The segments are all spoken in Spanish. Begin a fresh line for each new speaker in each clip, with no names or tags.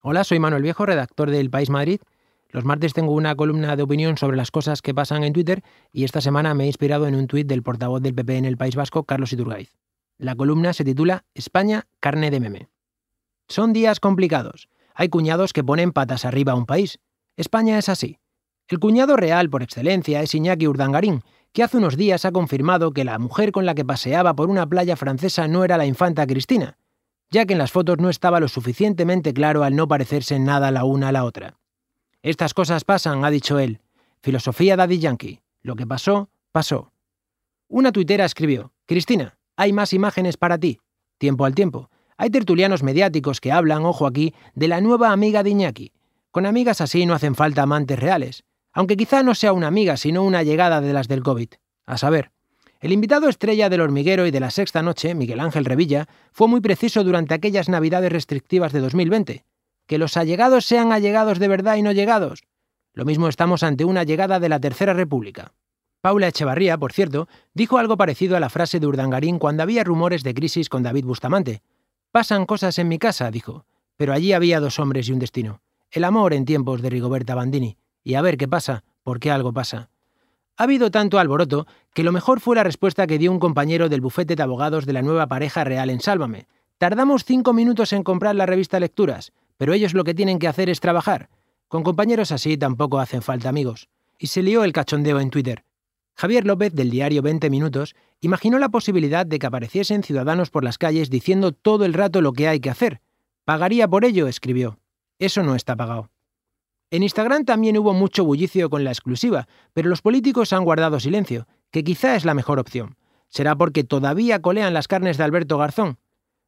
Hola, soy Manuel Viejo, redactor del País Madrid. Los martes tengo una columna de opinión sobre las cosas que pasan en Twitter y esta semana me he inspirado en un tuit del portavoz del PP en el País Vasco, Carlos Iturgaiz. La columna se titula España, carne de meme. Son días complicados. Hay cuñados que ponen patas arriba a un país. España es así. El cuñado real por excelencia es Iñaki Urdangarín, que hace unos días ha confirmado que la mujer con la que paseaba por una playa francesa no era la infanta Cristina, ya que en las fotos no estaba lo suficientemente claro al no parecerse nada la una a la otra. Estas cosas pasan, ha dicho él. Filosofía Daddy Yankee. Lo que pasó, pasó. Una tuitera escribió, Cristina, hay más imágenes para ti. Tiempo al tiempo. Hay tertulianos mediáticos que hablan, ojo aquí, de la nueva amiga de Iñaki. Con amigas así no hacen falta amantes reales. Aunque quizá no sea una amiga, sino una llegada de las del COVID. A saber, el invitado estrella del hormiguero y de la sexta noche, Miguel Ángel Revilla, fue muy preciso durante aquellas navidades restrictivas de 2020. Que los allegados sean allegados de verdad y no llegados. Lo mismo estamos ante una llegada de la Tercera República. Paula Echevarría, por cierto, dijo algo parecido a la frase de Urdangarín cuando había rumores de crisis con David Bustamante. Pasan cosas en mi casa, dijo, pero allí había dos hombres y un destino. El amor en tiempos de Rigoberta Bandini. Y a ver qué pasa, porque algo pasa. Ha habido tanto alboroto que lo mejor fue la respuesta que dio un compañero del bufete de abogados de la nueva pareja real en Sálvame. Tardamos cinco minutos en comprar la revista Lecturas, pero ellos lo que tienen que hacer es trabajar. Con compañeros así tampoco hacen falta amigos. Y se lió el cachondeo en Twitter. Javier López, del diario 20 Minutos, imaginó la posibilidad de que apareciesen ciudadanos por las calles diciendo todo el rato lo que hay que hacer. Pagaría por ello, escribió. Eso no está pagado. En Instagram también hubo mucho bullicio con la exclusiva, pero los políticos han guardado silencio, que quizá es la mejor opción. ¿Será porque todavía colean las carnes de Alberto Garzón?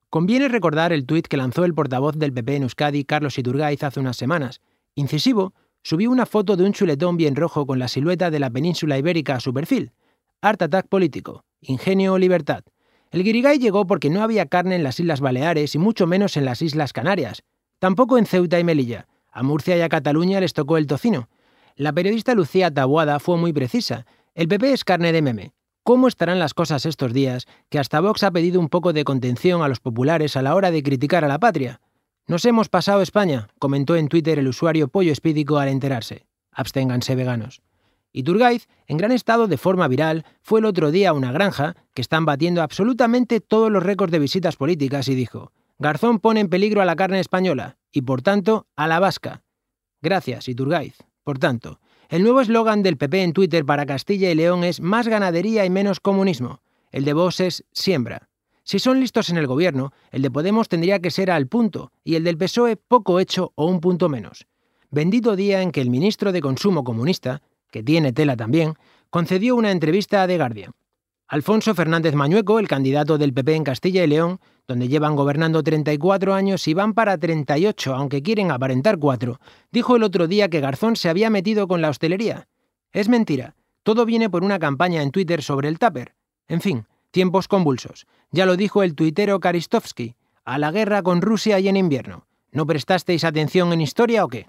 Conviene recordar el tuit que lanzó el portavoz del PP en Euskadi, Carlos Iturgaiz, hace unas semanas. Incisivo, subió una foto de un chuletón bien rojo con la silueta de la península ibérica a su perfil. Art Attack político, ingenio o libertad. El guirigay llegó porque no había carne en las Islas Baleares y mucho menos en las Islas Canarias. Tampoco en Ceuta y Melilla. A Murcia y a Cataluña les tocó el tocino. La periodista Lucía Tabuada fue muy precisa. El PP es carne de meme. ¿Cómo estarán las cosas estos días que hasta Vox ha pedido un poco de contención a los populares a la hora de criticar a la patria? Nos hemos pasado España, comentó en Twitter el usuario Pollo Espídico al enterarse. Absténganse veganos. Y Turgaiz, en gran estado de forma viral, fue el otro día a una granja que están batiendo absolutamente todos los récords de visitas políticas y dijo: Garzón pone en peligro a la carne española y, por tanto, a la vasca. Gracias, Iturgaiz. Por tanto, el nuevo eslogan del PP en Twitter para Castilla y León es más ganadería y menos comunismo. El de Vox es siembra. Si son listos en el gobierno, el de Podemos tendría que ser al punto y el del PSOE poco hecho o un punto menos. Bendito día en que el ministro de Consumo comunista, que tiene tela también, concedió una entrevista a The Guardian. Alfonso Fernández Mañueco, el candidato del PP en Castilla y León, donde llevan gobernando 34 años y van para 38, aunque quieren aparentar 4, dijo el otro día que Garzón se había metido con la hostelería. Es mentira. Todo viene por una campaña en Twitter sobre el tupper. En fin, tiempos convulsos. Ya lo dijo el tuitero Karistovsky. A la guerra con Rusia y en invierno. ¿No prestasteis atención en historia o qué?